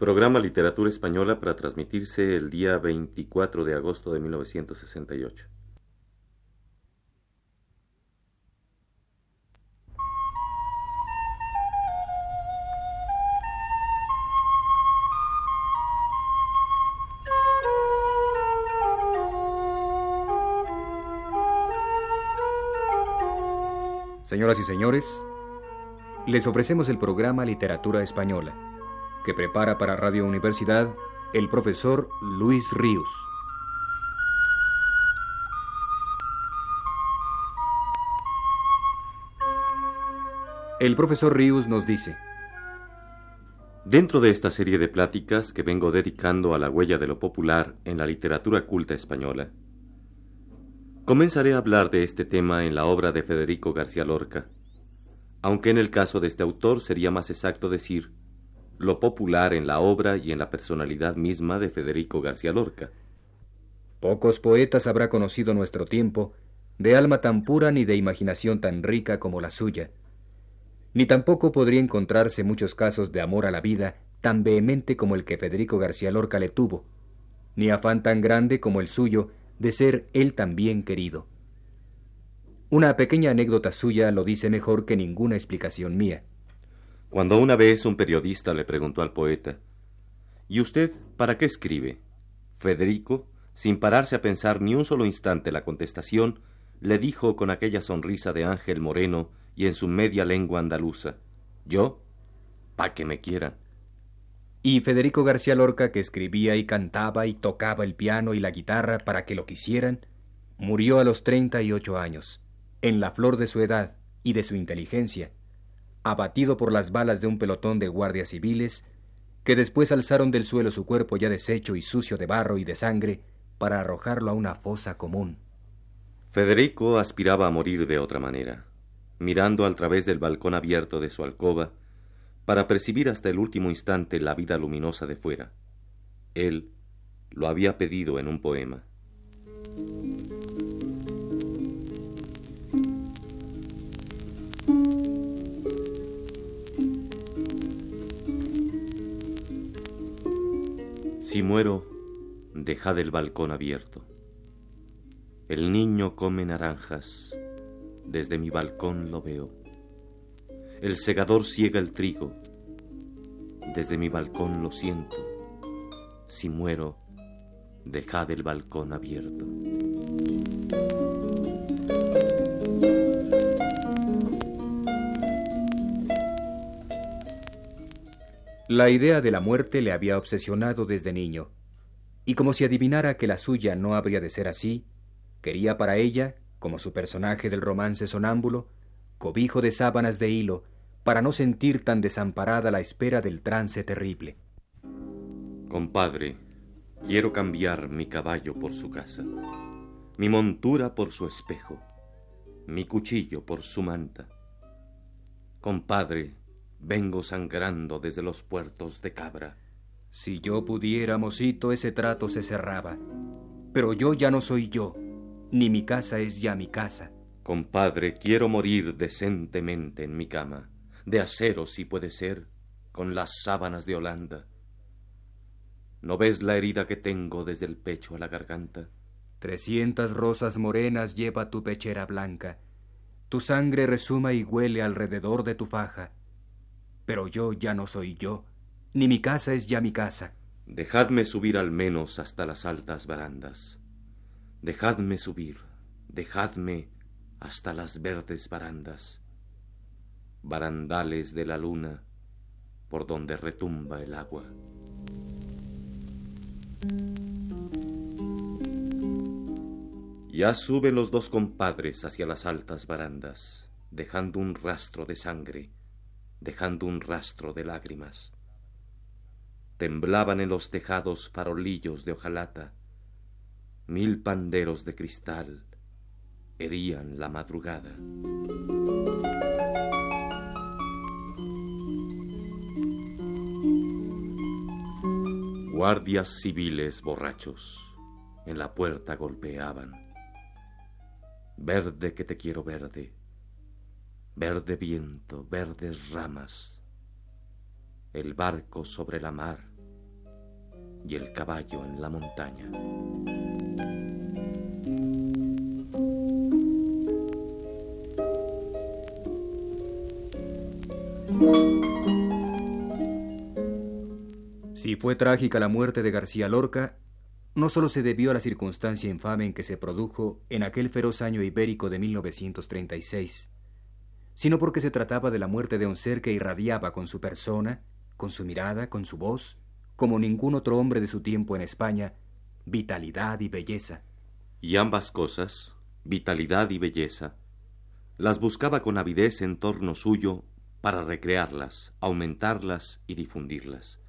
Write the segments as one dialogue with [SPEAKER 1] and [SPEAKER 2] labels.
[SPEAKER 1] Programa Literatura Española para transmitirse el día 24 de agosto de 1968.
[SPEAKER 2] Señoras y señores, les ofrecemos el programa Literatura Española, que prepara para Radio Universidad el profesor Luis Ríos. El profesor Ríos nos dice,
[SPEAKER 1] Dentro de esta serie de pláticas que vengo dedicando a la huella de lo popular en la literatura culta española, comenzaré a hablar de este tema en la obra de Federico García Lorca, aunque en el caso de este autor sería más exacto decir lo popular en la obra y en la personalidad misma de Federico García Lorca.
[SPEAKER 2] Pocos poetas habrá conocido nuestro tiempo de alma tan pura ni de imaginación tan rica como la suya, ni tampoco podría encontrarse muchos casos de amor a la vida tan vehemente como el que Federico García Lorca le tuvo, ni afán tan grande como el suyo de ser él también querido. Una pequeña anécdota suya lo dice mejor que ninguna explicación mía.
[SPEAKER 1] Cuando una vez un periodista le preguntó al poeta, ¿Y usted para qué escribe? Federico, sin pararse a pensar ni un solo instante la contestación, le dijo con aquella sonrisa de ángel moreno y en su media lengua andaluza, ¿Yo? Pa' que me quieran.
[SPEAKER 2] Y Federico García Lorca, que escribía y cantaba y tocaba el piano y la guitarra para que lo quisieran, murió a los treinta y ocho años, en la flor de su edad y de su inteligencia, abatido por las balas de un pelotón de guardias civiles, que después alzaron del suelo su cuerpo ya deshecho y sucio de barro y de sangre para arrojarlo a una fosa común.
[SPEAKER 1] Federico aspiraba a morir de otra manera, mirando al través del balcón abierto de su alcoba, para percibir hasta el último instante la vida luminosa de fuera. Él lo había pedido en un poema. Si muero, dejad el balcón abierto. El niño come naranjas, desde mi balcón lo veo. El segador ciega el trigo, desde mi balcón lo siento. Si muero, dejad el balcón abierto.
[SPEAKER 2] La idea de la muerte le había obsesionado desde niño, y como si adivinara que la suya no habría de ser así, quería para ella, como su personaje del romance sonámbulo, cobijo de sábanas de hilo, para no sentir tan desamparada la espera del trance terrible.
[SPEAKER 1] Compadre, quiero cambiar mi caballo por su casa, mi montura por su espejo, mi cuchillo por su manta. Compadre, Vengo sangrando desde los puertos de Cabra.
[SPEAKER 2] Si yo pudiera, mocito, ese trato se cerraba. Pero yo ya no soy yo, ni mi casa es ya mi casa.
[SPEAKER 1] Compadre, quiero morir decentemente en mi cama, de acero si puede ser, con las sábanas de Holanda. ¿No ves la herida que tengo desde el pecho a la garganta?
[SPEAKER 2] Trescientas rosas morenas lleva tu pechera blanca. Tu sangre resuma y huele alrededor de tu faja pero yo ya no soy yo, ni mi casa es ya mi casa.
[SPEAKER 1] Dejadme subir al menos hasta las altas barandas. Dejadme subir, dejadme hasta las verdes barandas, barandales de la luna por donde retumba el agua. Ya suben los dos compadres hacia las altas barandas, dejando un rastro de sangre dejando un rastro de lágrimas. Temblaban en los tejados farolillos de hojalata, mil panderos de cristal herían la madrugada. Guardias civiles borrachos en la puerta golpeaban. Verde que te quiero verde, verde viento, verdes ramas, el barco sobre la mar y el caballo en la montaña.
[SPEAKER 2] Si fue trágica la muerte de García Lorca, no solo se debió a la circunstancia infame en que se produjo en aquel feroz año ibérico de 1936, sino porque se trataba de la muerte de un ser que irradiaba con su persona, con su mirada, con su voz, como ningún otro hombre de su tiempo en España, vitalidad y belleza.
[SPEAKER 1] Y ambas cosas, vitalidad y belleza, las buscaba con avidez en torno suyo para recrearlas, aumentarlas y difundirlas.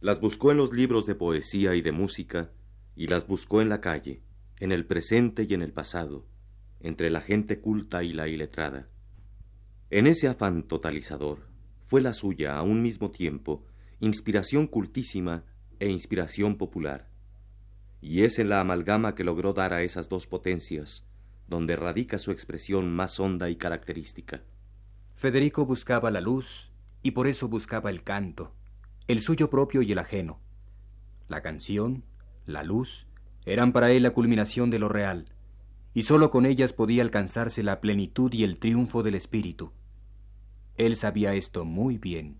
[SPEAKER 1] Las buscó en los libros de poesía y de música, y las buscó en la calle, en el presente y en el pasado, entre la gente culta y la iletrada. En ese afán totalizador, fue la suya a un mismo tiempo inspiración cultísima e inspiración popular. Y es en la amalgama que logró dar a esas dos potencias, donde radica su expresión más honda y característica.
[SPEAKER 2] Federico buscaba la luz y por eso buscaba el canto, el suyo propio y el ajeno. La canción, la luz, eran para él la culminación de lo real, y sólo con ellas podía alcanzarse la plenitud y el triunfo del espíritu. Él sabía esto muy bien.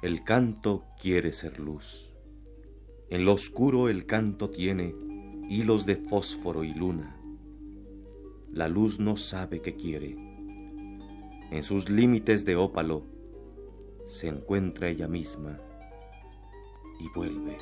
[SPEAKER 1] El canto quiere ser luz. En lo oscuro el canto tiene hilos de fósforo y luna. La luz no sabe qué quiere. En sus límites de ópalo se encuentra ella misma y vuelve.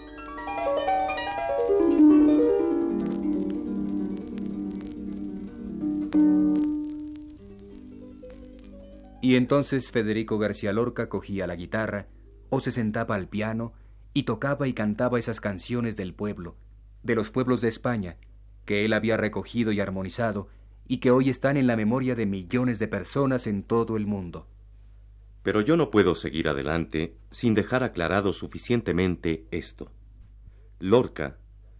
[SPEAKER 2] Y entonces Federico García Lorca cogía la guitarra o se sentaba al piano y tocaba y cantaba esas canciones del pueblo, de los pueblos de España, que él había recogido y armonizado, y que hoy están en la memoria de millones de personas en todo el mundo.
[SPEAKER 1] Pero yo no puedo seguir adelante sin dejar aclarado suficientemente esto. Lorca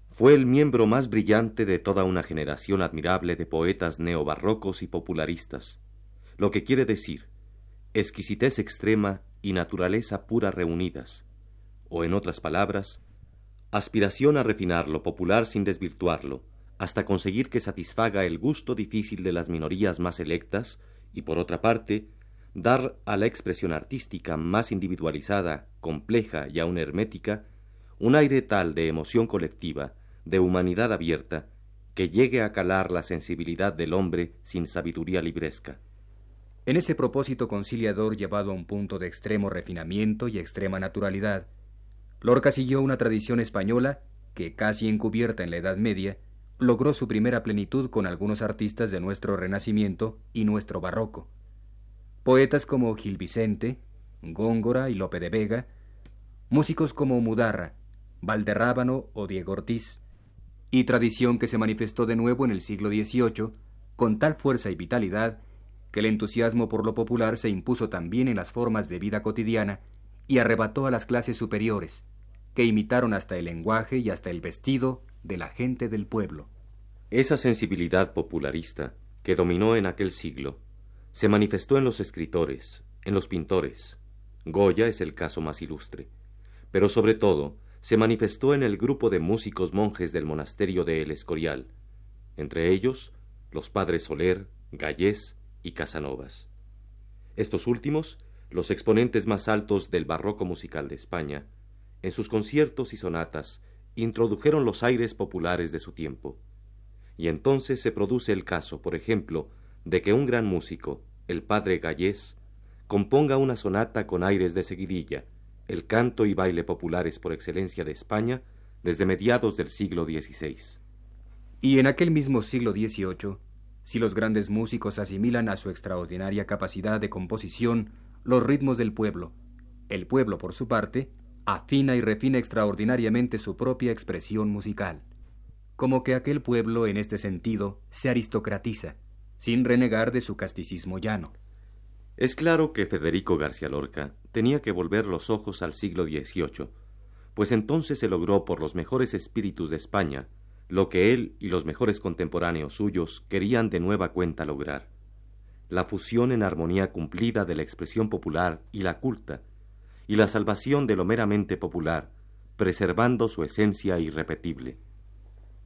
[SPEAKER 1] fue el miembro más brillante de toda una generación admirable de poetas neobarrocos y popularistas, lo que quiere decir exquisitez extrema y naturaleza pura reunidas, o en otras palabras, aspiración a refinar lo popular sin desvirtuarlo, hasta conseguir que satisfaga el gusto difícil de las minorías más electas, y por otra parte, dar a la expresión artística más individualizada, compleja y aún hermética, un aire tal de emoción colectiva, de humanidad abierta, que llegue a calar la sensibilidad del hombre sin sabiduría libresca.
[SPEAKER 2] En ese propósito conciliador llevado a un punto de extremo refinamiento y extrema naturalidad, Lorca siguió una tradición española que, casi encubierta en la Edad Media, logró su primera plenitud con algunos artistas de nuestro Renacimiento y nuestro Barroco. Poetas como Gil Vicente, Góngora y Lope de Vega, músicos como Mudarra, Valderrábano o Diego Ortiz, y tradición que se manifestó de nuevo en el siglo XVIII con tal fuerza y vitalidad que el entusiasmo por lo popular se impuso también en las formas de vida cotidiana y arrebató a las clases superiores, que imitaron hasta el lenguaje y hasta el vestido de la gente del pueblo.
[SPEAKER 1] Esa sensibilidad popularista que dominó en aquel siglo se manifestó en los escritores, en los pintores. Goya es el caso más ilustre, pero sobre todo se manifestó en el grupo de músicos monjes del monasterio de El Escorial, entre ellos los padres Soler, Gallés y Casanovas. Estos últimos, los exponentes más altos del barroco musical de España, en sus conciertos y sonatas, introdujeron los aires populares de su tiempo. Y entonces se produce el caso, por ejemplo, de que un gran músico, el padre Gallés, componga una sonata con aires de seguidilla, el canto y baile populares por excelencia de España desde mediados del siglo XVI.
[SPEAKER 2] Y en aquel mismo siglo XVIII, si los grandes músicos asimilan a su extraordinaria capacidad de composición los ritmos del pueblo, el pueblo, por su parte, afina y refina extraordinariamente su propia expresión musical. Como que aquel pueblo, en este sentido, se aristocratiza, sin renegar de su casticismo llano.
[SPEAKER 1] Es claro que Federico García Lorca tenía que volver los ojos al siglo XVIII, pues entonces se logró por los mejores espíritus de España lo que él y los mejores contemporáneos suyos querían de nueva cuenta lograr, la fusión en armonía cumplida de la expresión popular y la culta, y la salvación de lo meramente popular, preservando su esencia irrepetible.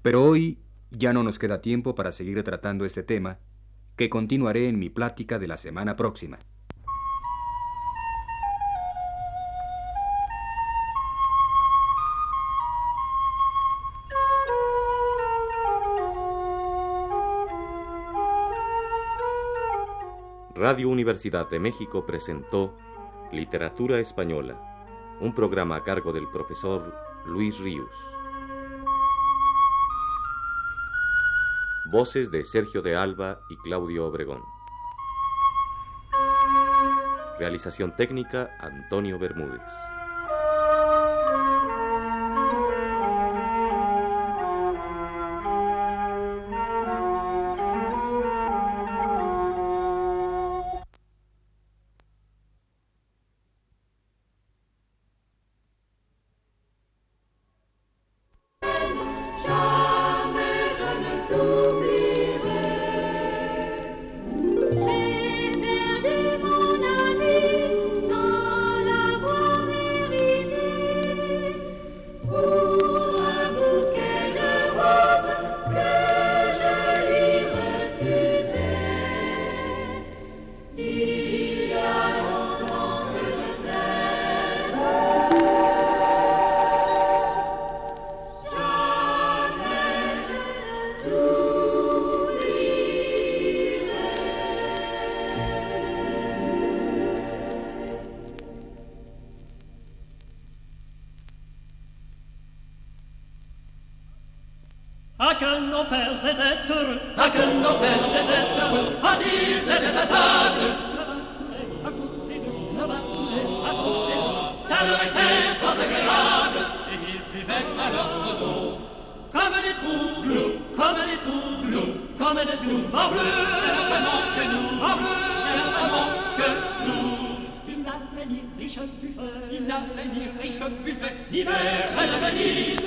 [SPEAKER 2] Pero hoy ya no nos queda tiempo para seguir tratando este tema, que continuaré en mi plática de la semana próxima.
[SPEAKER 1] Radio Universidad de México presentó Literatura Española, un programa a cargo del profesor Luis Ríos. Voces de Sergio de Alba y Claudio Obregón. Realización técnica Antonio Bermúdez.
[SPEAKER 2] Ah,
[SPEAKER 3] Hakan Oper, c'était heureux. Ah, Hakan Oper, c'était heureux. Ah, Adil, c'était à table. À côté de, là-bas, à côté de. Ça leur était fort agréable. Et ils buvaient à leur dos. Comme des troubles, comme des troubles, comme des troubles. En bleu, elle a vraiment que nous. En bleu, elle a vraiment que nous. Il n'avait ni riche buffet, il n'avait ni riche buffet, ni verre à la Venise.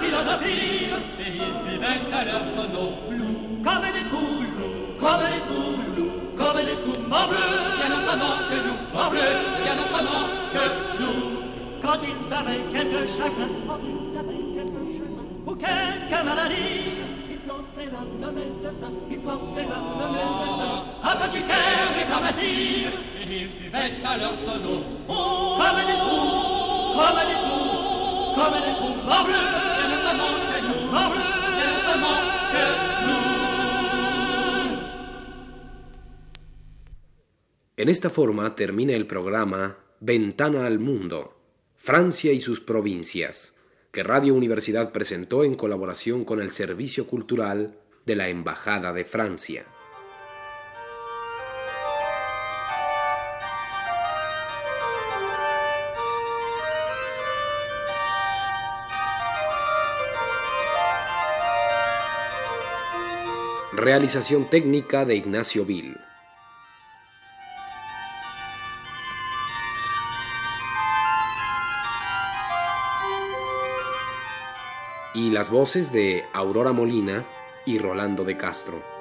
[SPEAKER 3] Philosophie, et ils buvaient à leur tonneau loup. Comme des trous comme des trous comme des trous morbleux. Bien autrement que nous, morbleux, bien autrement que nous. Quand ils avaient quelque chagrin, quand ils avaient quelque chagrin, ou quelque maladie, ils plantaient leur nom médecin, ils plantaient leur nom médecin. Apothicaire et pharmacie, et ils buvaient à leur tonneau. Comme des trous, comme des trous.
[SPEAKER 4] En esta forma termina el programa Ventana al Mundo, Francia y sus provincias, que Radio Universidad presentó en colaboración con el Servicio Cultural de la Embajada de Francia. Realización técnica de Ignacio Vil. Y las voces de Aurora Molina y Rolando de Castro.